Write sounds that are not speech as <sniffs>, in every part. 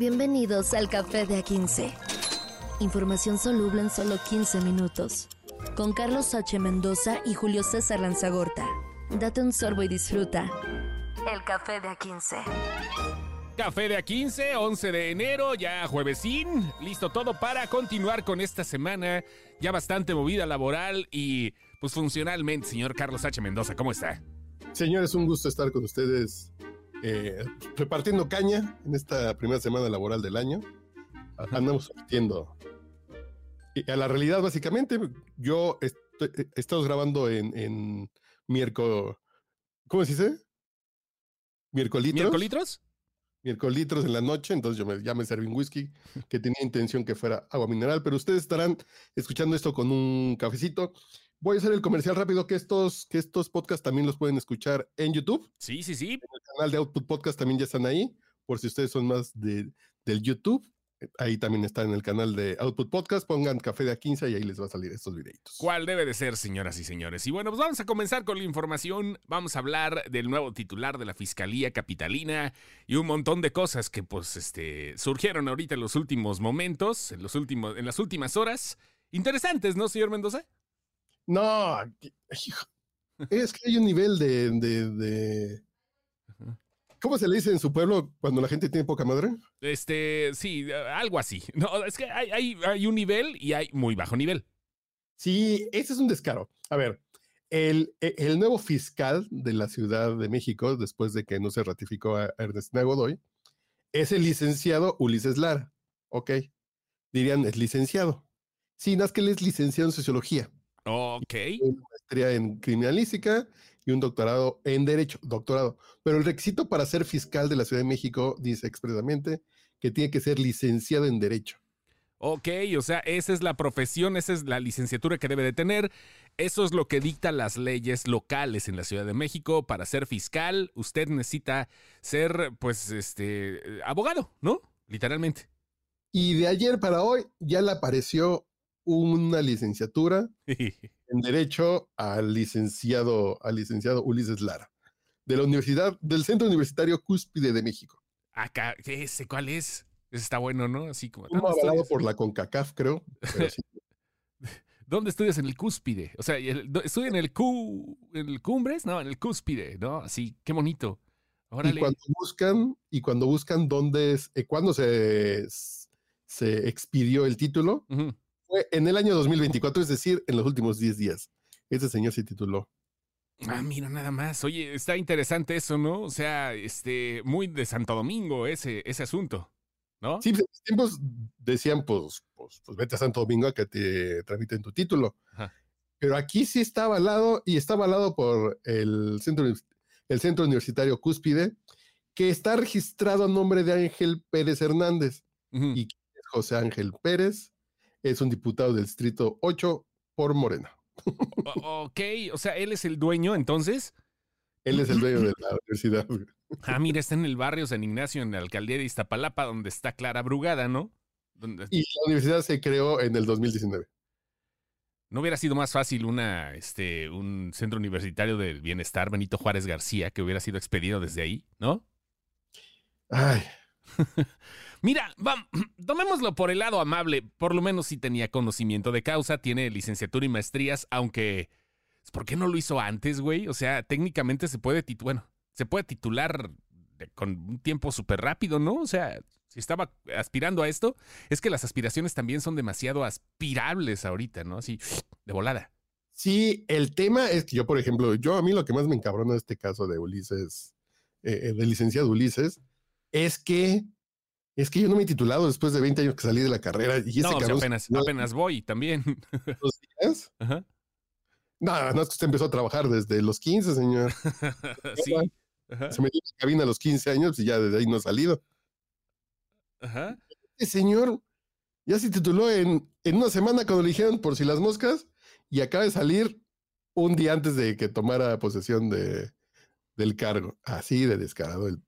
Bienvenidos al Café de A15. Información soluble en solo 15 minutos. Con Carlos H. Mendoza y Julio César Lanzagorta. Date un sorbo y disfruta. El Café de A15. Café de A15, 11 de enero, ya juevesín. Listo todo para continuar con esta semana ya bastante movida laboral y pues funcionalmente, señor Carlos H. Mendoza, ¿cómo está? Señores, un gusto estar con ustedes eh, repartiendo caña en esta primera semana laboral del año. Andamos sortiendo. Y a la realidad, básicamente, yo estoy, eh, estamos grabando en, en miércoles. ¿Cómo se dice? Miércolitros. ¿Miércolitros? Miércolitros en la noche, entonces yo me, ya me serví un whisky <laughs> que tenía intención que fuera agua mineral, pero ustedes estarán escuchando esto con un cafecito. Voy a hacer el comercial rápido que estos, que estos podcasts también los pueden escuchar en YouTube. Sí, sí, sí. Canal de Output Podcast también ya están ahí, por si ustedes son más de, del YouTube. Ahí también está en el canal de Output Podcast. Pongan café de A15 y ahí les va a salir estos videitos. ¿Cuál debe de ser, señoras y señores? Y bueno, pues vamos a comenzar con la información. Vamos a hablar del nuevo titular de la Fiscalía Capitalina y un montón de cosas que pues este surgieron ahorita en los últimos momentos, en los últimos en las últimas horas. Interesantes, ¿no, señor Mendoza? No, es que hay un nivel de, de, de, ¿Cómo se le dice en su pueblo cuando la gente tiene poca madre? Este, sí, algo así. <laughs> No, es que hay, hay, hay un nivel y hay muy bajo nivel. Sí, ese es un descaro. A ver, el, e, el, nuevo fiscal de la Ciudad de México, después de que no se ratificó a Ernestina Godoy, es el licenciado Ulises Lara. Ok. Dirían, es licenciado. Sí, no es que él es licenciado en sociología. Ok. Una maestría en criminalística y un doctorado en derecho, doctorado. Pero el requisito para ser fiscal de la Ciudad de México dice expresamente que tiene que ser licenciado en derecho. Ok, o sea, esa es la profesión, esa es la licenciatura que debe de tener. Eso es lo que dictan las leyes locales en la Ciudad de México. Para ser fiscal, usted necesita ser, pues, este, abogado, ¿no? Literalmente. Y de ayer para hoy ya le apareció una licenciatura <laughs> en Derecho al licenciado, al licenciado Ulises Lara, de la Universidad, del Centro Universitario Cúspide de México. Acá, ese cuál es? Ese está bueno, ¿no? Así como. Uno avalado por la CONCACAF, creo. Sí. <laughs> ¿Dónde estudias en el cúspide? O sea, estudia en el Q, en el Cumbres, no, en el cúspide, ¿no? Así, qué bonito. Órale. Y cuando buscan, y cuando buscan dónde es, eh, cuándo se, se expidió el título, uh -huh fue en el año 2024, es decir, en los últimos 10 días. Este señor se tituló. Ah, mira, nada más. Oye, está interesante eso, ¿no? O sea, este, muy de Santo Domingo ese, ese asunto, ¿no? Sí, pues, en los tiempos decían, pues, pues, pues, vete a Santo Domingo a que te tramiten tu título. Ajá. Pero aquí sí está avalado y está avalado por el centro, el centro universitario Cúspide, que está registrado a nombre de Ángel Pérez Hernández. Uh -huh. Y José Ángel Pérez es un diputado del distrito 8 por Morena. Ok, o sea, él es el dueño entonces. Él es el dueño de la universidad. Ah, mira, está en el barrio San Ignacio, en la alcaldía de Iztapalapa, donde está Clara Brugada, ¿no? Donde... Y la universidad se creó en el 2019. ¿No hubiera sido más fácil una, este, un centro universitario del bienestar, Benito Juárez García, que hubiera sido expedido desde ahí, ¿no? Ay. <laughs> Mira, vamos, <clears throat> tomémoslo por el lado amable. Por lo menos sí tenía conocimiento de causa, tiene licenciatura y maestrías, aunque. ¿Por qué no lo hizo antes, güey? O sea, técnicamente se puede, bueno, se puede titular con un tiempo súper rápido, ¿no? O sea, si estaba aspirando a esto, es que las aspiraciones también son demasiado aspirables ahorita, ¿no? Así, <sniffs> de volada. Sí, el tema es que yo, por ejemplo, yo a mí lo que más me encabrona de este caso de Ulises, eh, del licenciado Ulises, es que es que yo no me he titulado después de 20 años que salí de la carrera. Y no, cabrón, apenas, no, apenas voy también. <laughs> ¿Los días? Ajá. No, no es que usted empezó a trabajar desde los 15, señor. <laughs> sí. Ajá. Se metió en la cabina a los 15 años y ya desde ahí no ha salido. Ajá. Este señor ya se tituló en, en una semana cuando le dijeron por si las moscas y acaba de salir un día antes de que tomara posesión de, del cargo. Así de descarado el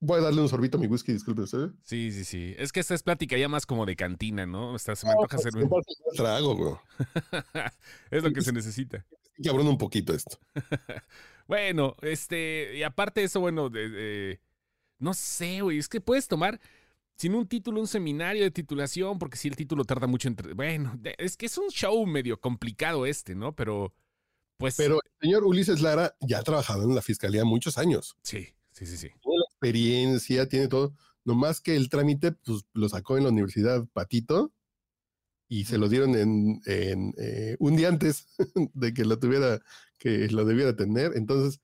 Voy a darle un sorbito a mi whisky, disculpe usted. Sí, sí, sí. Es que esta es plática ya más como de cantina, ¿no? Esta se me antoja no, hacer un trago, güey. <laughs> es lo que se necesita. Cabrón un poquito esto. <laughs> bueno, este, y aparte de eso, bueno, de, de, no sé, güey, es que puedes tomar sin un título, un seminario de titulación, porque si el título tarda mucho entre... Bueno, es que es un show medio complicado este, ¿no? Pero, pues... Pero el señor Ulises Lara ya ha trabajado en la fiscalía muchos años. Sí, sí, sí, sí. Experiencia, tiene todo. Nomás que el trámite, pues lo sacó en la Universidad Patito y se lo dieron en, eh, un día antes <laughs> de que lo tuviera, que lo debiera tener. Entonces,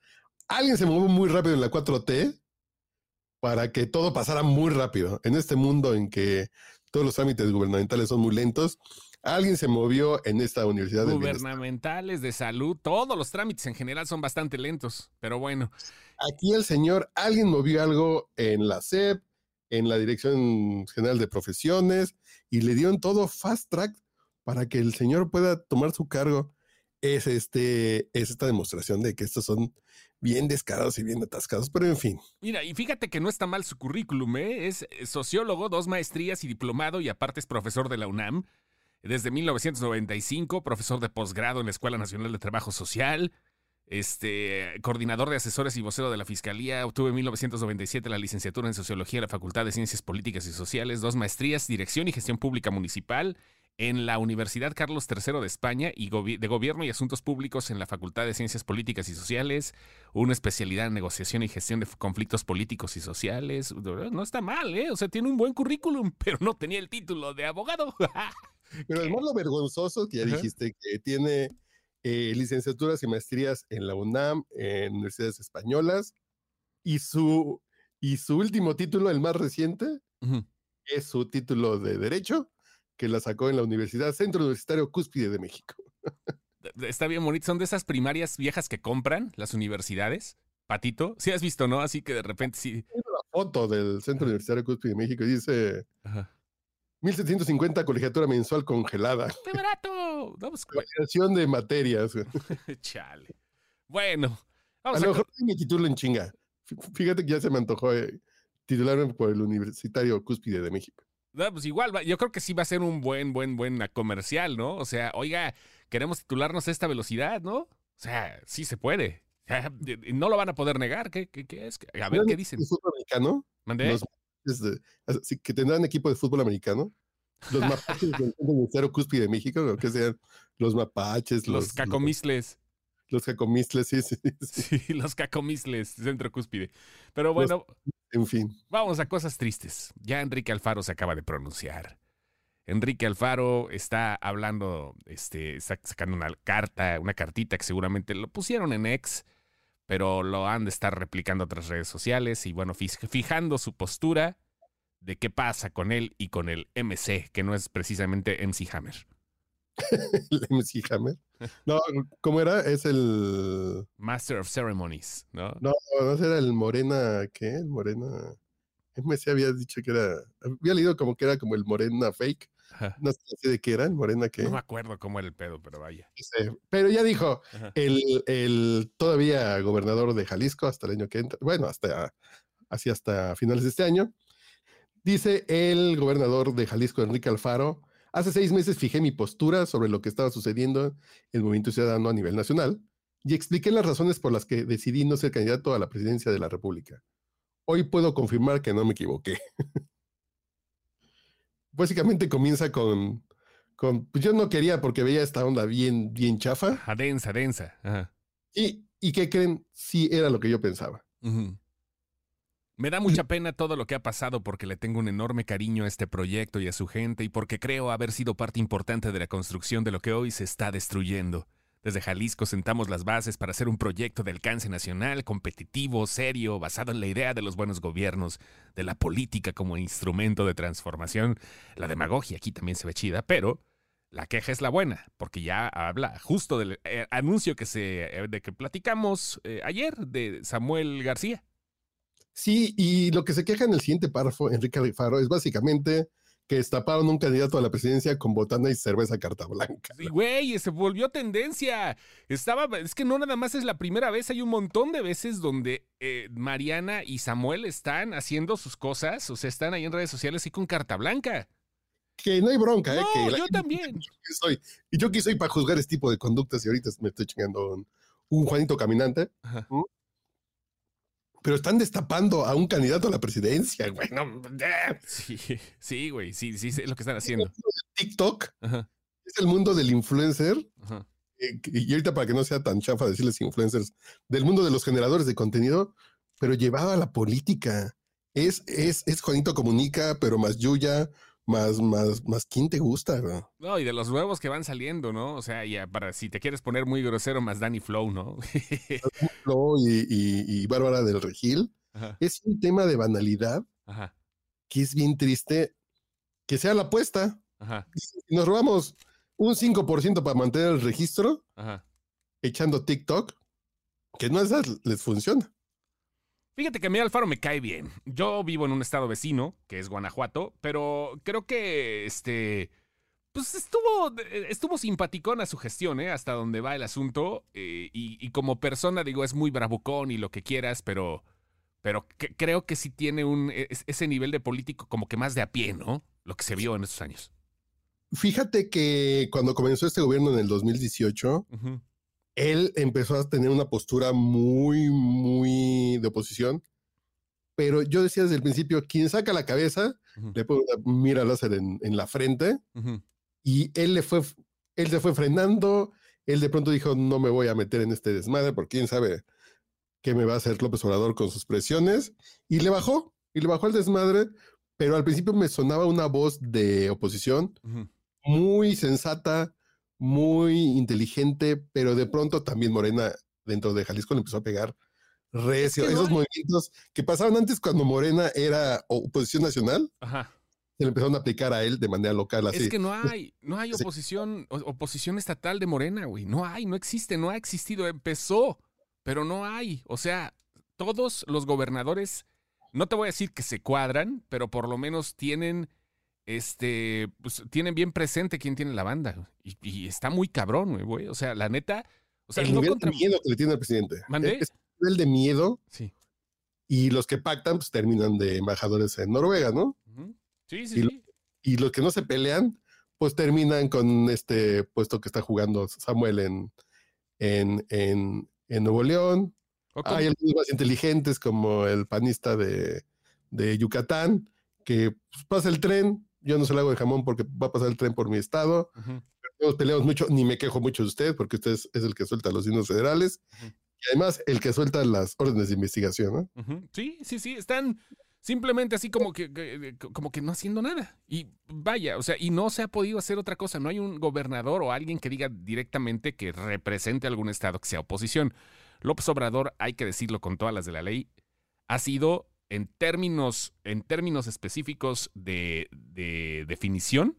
alguien se movió muy rápido en la 4T para que todo pasara muy rápido. En este mundo en que todos los trámites gubernamentales son muy lentos, alguien se movió en esta universidad. Gubernamentales, de salud, todos los trámites en general son bastante lentos, pero bueno. Aquí el señor, alguien movió algo en la SEP, en la Dirección General de Profesiones, y le dieron todo fast track para que el señor pueda tomar su cargo. Es, este, es esta demostración de que estos son bien descarados y bien atascados, pero en fin. Mira, y fíjate que no está mal su currículum, ¿eh? Es sociólogo, dos maestrías y diplomado y aparte es profesor de la UNAM. Desde 1995, profesor de posgrado en la Escuela Nacional de Trabajo Social, este, coordinador de asesores y vocero de la Fiscalía, obtuvo en 1997 la licenciatura en Sociología en la Facultad de Ciencias Políticas y Sociales, dos maestrías, Dirección y Gestión Pública Municipal en la Universidad Carlos III de España y de Gobierno y Asuntos Públicos en la Facultad de Ciencias Políticas y Sociales, una especialidad en negociación y gestión de conflictos políticos y sociales. No está mal, ¿eh? O sea, tiene un buen currículum, <laughs> pero no tenía el título de abogado. <laughs> pero además lo vergonzoso que ya dijiste que tiene eh, licenciaturas y maestrías en la UNAM, en universidades españolas, y su, y su último título, el más reciente, es su título de Derecho que la sacó en la Universidad Centro Universitario Cúspide de México. Está bien bonito. Son de esas primarias viejas que compran las universidades. Patito, sí has visto, ¿no? Así que de repente sí. la foto del Centro Universitario Cúspide de México y dice 1750 colegiatura mensual congelada. <laughs> ¡Qué barato! Vamos de materias. <laughs> Chale. Bueno, vamos a lo mejor mi título en chinga. Fíjate que ya se me antojó eh, titularme por el Universitario Cúspide de México. No, pues igual, yo creo que sí va a ser un buen, buen, buen comercial, ¿no? O sea, oiga, queremos titularnos a esta velocidad, ¿no? O sea, sí se puede. No lo van a poder negar. ¿Qué, qué, qué es? A ver qué dicen. fútbol ¿Mandé? que tendrán equipo de fútbol americano. Los <laughs> mapaches del Ministerio Cúspide de México, que sean los mapaches, los, los cacomisles. Los, cacomisles, sí, sí, sí. <laughs> Sí, los cacomisles, centro cúspide. Pero bueno, en fin. Vamos a cosas tristes. Ya Enrique Alfaro se acaba de pronunciar. Enrique Alfaro está hablando, este, sacando una carta, una cartita que seguramente lo pusieron en ex, pero lo han de estar replicando a otras redes sociales y bueno, fijando su postura de qué pasa con él y con el MC, que no es precisamente MC Hammer. <laughs> el MC Hammer. No, ¿cómo era? Es el Master of Ceremonies, ¿no? No, no era el Morena, ¿qué? El Morena. MC había dicho que era, había leído como que era como el Morena fake. No sé de qué era, el Morena que. No me acuerdo cómo era el pedo, pero vaya. pero ya dijo, el, el, todavía gobernador de Jalisco hasta el año que entra, bueno, hasta así hasta finales de este año, dice el gobernador de Jalisco, Enrique Alfaro, Hace seis meses fijé mi postura sobre lo que estaba sucediendo en el movimiento ciudadano a nivel nacional y expliqué las razones por las que decidí no ser candidato a la presidencia de la República. Hoy puedo confirmar que no me equivoqué. <laughs> Básicamente comienza con, con pues yo no quería porque veía esta onda bien, bien chafa. A densa, densa. Y, y ¿qué creen? Sí era lo que yo pensaba. Me da mucha pena todo lo que ha pasado porque le tengo un enorme cariño a este proyecto y a su gente y porque creo haber sido parte importante de la construcción de lo que hoy se está destruyendo. Desde Jalisco sentamos las bases para hacer un proyecto de alcance nacional, competitivo, serio, basado en la idea de los buenos gobiernos, de la política como instrumento de transformación. La demagogia aquí también se ve chida, pero la queja es la buena, porque ya habla justo del eh, anuncio que se, eh, de que platicamos eh, ayer de Samuel García. Sí, y lo que se queja en el siguiente párrafo, Enrique Alfaro, es básicamente que estaparon un candidato a la presidencia con botana y cerveza carta blanca. Sí, güey, se volvió tendencia. Estaba, es que no nada más es la primera vez, hay un montón de veces donde eh, Mariana y Samuel están haciendo sus cosas, o sea, están ahí en redes sociales y con carta blanca. Que no hay bronca, ¿eh? Que yo también. soy, y yo aquí soy para juzgar este tipo de conductas y ahorita me estoy chingando un, Juanito caminante. Pero están destapando a un candidato a la presidencia, güey. sí, <laughs> sí, güey, sí, sí, es lo que están haciendo. TikTok es el mundo del influencer. Eh, y ahorita para que no sea tan chafa decirles influencers, del mundo de los generadores de contenido, pero llevado a la política. Es, es, es Juanito Comunica, pero más Yuya, más, más, más quién te gusta, No, y de los nuevos que van saliendo, ¿no? O sea, ya para si te quieres poner muy grosero, más Danny Flow, ¿no? <laughs> Flow y, y, Bárbara del Regil. Es un tema de banalidad que es bien triste que sea la apuesta. Y nos robamos un 5% para mantener el registro, echando TikTok, que no esas les funciona. Fíjate que a mí Alfaro me cae bien. Yo vivo en un estado vecino, que es Guanajuato, pero creo que este. Pues estuvo, estuvo simpaticón a su gestión, ¿eh? Hasta donde va el asunto. Eh, y, como persona, digo, es muy bravucón y lo que quieras, pero. Pero creo que sí tiene un, ese nivel de político como que más de a pie, ¿no? Lo que se vio en estos años. Fíjate que cuando comenzó este gobierno en el 2018, él empezó a tener una postura muy, muy de oposición. Pero yo decía desde el principio, quien saca la cabeza, le pone una mira láser en, la frente y él le fue, él se fue frenando. Él de pronto dijo, no me voy a meter en este desmadre porque quién sabe qué me va a hacer López Obrador con sus presiones. Y le bajó, y le bajó el desmadre. Pero al principio me sonaba una voz de oposición muy sensata, muy inteligente, pero de pronto también Morena dentro de Jalisco le empezó a pegar recio. Esos movimientos que pasaban antes cuando Morena era oposición nacional, se le empezaron a aplicar a él de manera local. Así. Es que no hay, no hay <laughs> oposición, oposición estatal de Morena, güey. No hay, no existe, no ha existido. Empezó, pero no hay. O sea, todos los gobernadores, no te voy a decir que se cuadran, pero por lo menos tienen este, pues tienen bien presente quién tiene la banda. Y, está muy cabrón, güey. O sea, la neta. O sea, el nivel de miedo que le tiene el presidente. ¿Mandé? Es el nivel de miedo. Sí. Y los que pactan, pues terminan de embajadores en Noruega, ¿no? Sí, sí, y, sí. Y los que no se pelean, pues terminan con este puesto que está jugando Samuel en, en, en, en Nuevo León. Hay algunos más inteligentes, como el panista de, de Yucatán, que pues, pasa el tren, yo no se lo hago de jamón porque va a pasar el tren por mi estado. Nos peleamos mucho, ni me quejo mucho de usted porque usted es, el que suelta los dinos federales. Y además el que suelta las órdenes de investigación, ¿no? Sí, sí, sí, están simplemente así como que, como que no haciendo nada. Y vaya, o sea, y no se ha podido hacer otra cosa. No hay un gobernador o alguien que diga directamente que represente algún estado que sea oposición. López Obrador, hay que decirlo con todas las de la ley, ha sido en términos, en términos específicos de, definición,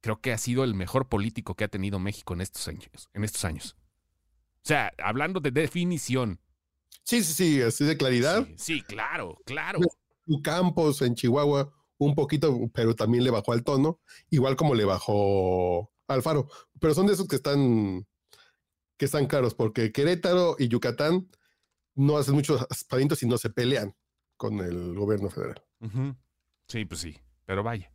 creo que ha sido el mejor político que ha tenido México en estos años. En estos años. O sea, hablando de definición. Sí, sí, sí, así de claridad. Sí, claro, claro. Campos en Chihuahua, un poquito, pero también le bajó al tono, igual como le bajó Alfaro. Pero son de esos que están, que están claros, porque Querétaro y Yucatán no hacen muchos aspavientos y no se pelean con el gobierno federal. Sí, pues sí, pero vaya.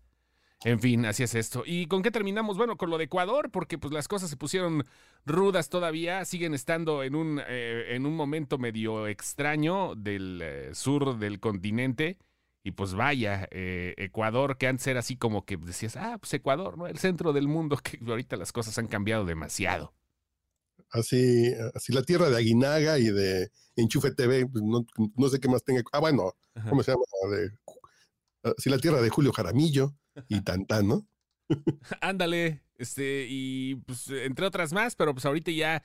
En fin, así es esto. ¿Y con qué terminamos? Bueno, con lo de Ecuador, porque pues las cosas se pusieron rudas todavía, siguen estando en un, eh, en un momento medio extraño del eh, sur del continente. Y pues vaya, eh, Ecuador, que antes era así como que decías, ah, pues Ecuador, ¿no? El centro del mundo, <laughs> que ahorita las cosas han cambiado demasiado. Así, así la tierra de Aguinaga y de Enchufe TV, pues no, sé qué más tenga. Ah, bueno, ¿cómo se llama? así la tierra de Julio Jaramillo y Tantán, ¿no? <laughs> Ándale, este, y pues entre otras más, pero pues ahorita ya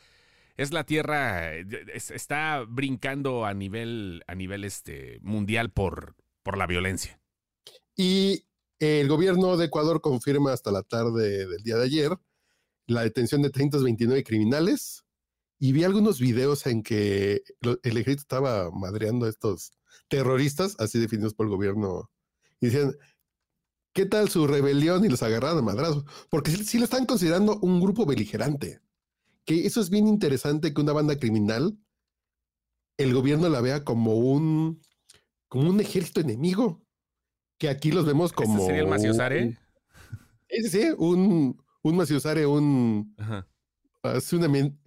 es la tierra, está brincando a nivel, a nivel este, mundial por, por la violencia. Y el gobierno de Ecuador confirma hasta la tarde del día de ayer la detención de 329 criminales y vi algunos videos en que el ejército estaba madreando a estos terroristas, así definidos por el gobierno, y decían, ¿qué tal su rebelión? Y los agarraron a madrazos, porque sí, lo están considerando un grupo beligerante, que eso es bien interesante que una banda criminal, el gobierno la vea como un, como un ejército enemigo, que aquí los vemos como... sería el Maciosare? Sí, sí, un, un un, un,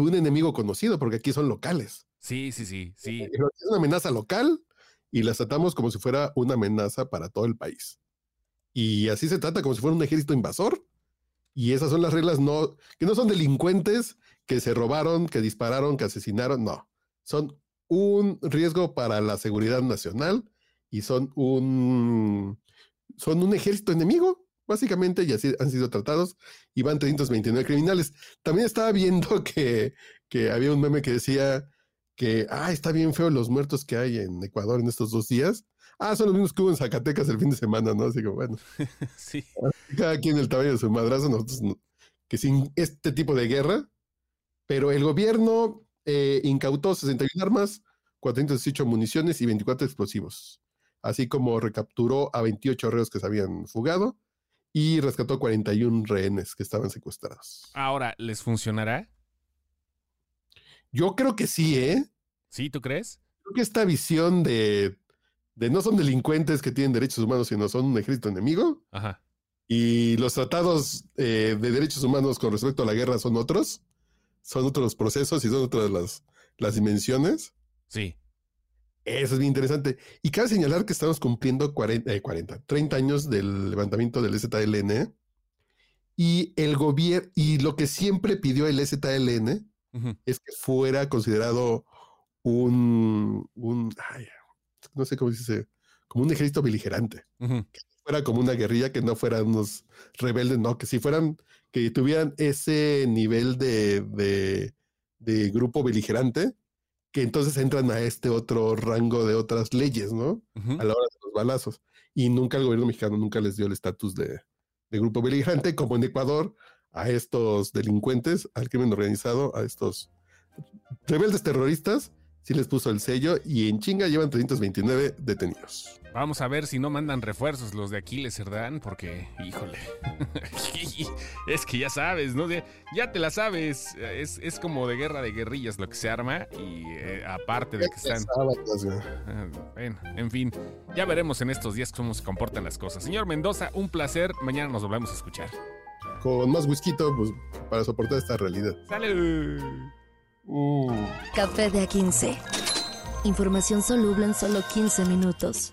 un enemigo conocido, porque aquí son locales. Sí, sí, sí, sí. Es una amenaza local y las tratamos como si fuera una amenaza para todo el país. Y así se trata como si fuera un ejército invasor. Y esas son las reglas no, que no son delincuentes que se robaron, que dispararon, que asesinaron, no. Son un riesgo para la seguridad nacional y son un, son un ejército enemigo, básicamente, y así han sido tratados, y van 329 criminales. También estaba viendo <laughs> que, que había un meme que decía que, ah, está bien feo los muertos que hay en Ecuador en estos dos días. Ah, son los mismos que hubo en Zacatecas el fin de semana, ¿no? Así que bueno. <laughs> sí. Cada quien el tamaño de su madrazo, nosotros que sin este tipo de guerra, pero el gobierno eh, incautó 61 armas, 418 municiones y 24 explosivos, así como recapturó a 28 reos que se habían fugado y rescató 41 rehenes que estaban secuestrados. Ahora, ¿les funcionará? Yo creo que sí, ¿eh? ¿Sí, tú crees? Creo que esta visión de, de no son delincuentes que tienen derechos humanos, sino son un ejército enemigo. Ajá. Y los tratados eh, de derechos humanos con respecto a la guerra son otros. Son otros procesos y son otras las, las dimensiones. Sí. Eso es bien interesante. Y cabe señalar que estamos cumpliendo 40, 40 30 años del levantamiento del ZLN. Y el gobierno, y lo que siempre pidió el ZLN es que fuera considerado un, un no sé cómo dice, como un ejército beligerante. Que fuera como una guerrilla, que no fueran unos rebeldes, no, que si fueran, que tuvieran ese nivel de, de, de grupo beligerante, que entonces entran a este otro rango de otras leyes, ¿no? A la hora de los balazos. Y nunca el gobierno mexicano nunca les dio el estatus de, de grupo beligerante, como en Ecuador, a estos delincuentes, al crimen organizado, a estos rebeldes terroristas, sí les puso el sello y en chinga llevan 329 detenidos. Vamos a ver si no mandan refuerzos los de Aquiles Cerdán, porque, híjole, <laughs> es que ya sabes, ¿no? Ya te la sabes, es, como de guerra de guerrillas lo que se arma y eh, aparte de que están... Ah, bueno, en fin, ya veremos en estos días cómo se comportan las cosas. Señor Mendoza, un placer, mañana nos volvemos a escuchar con más whisky pues, para soportar esta realidad. ¡Sale! Uh. Café de A15. Información soluble en solo 15 minutos.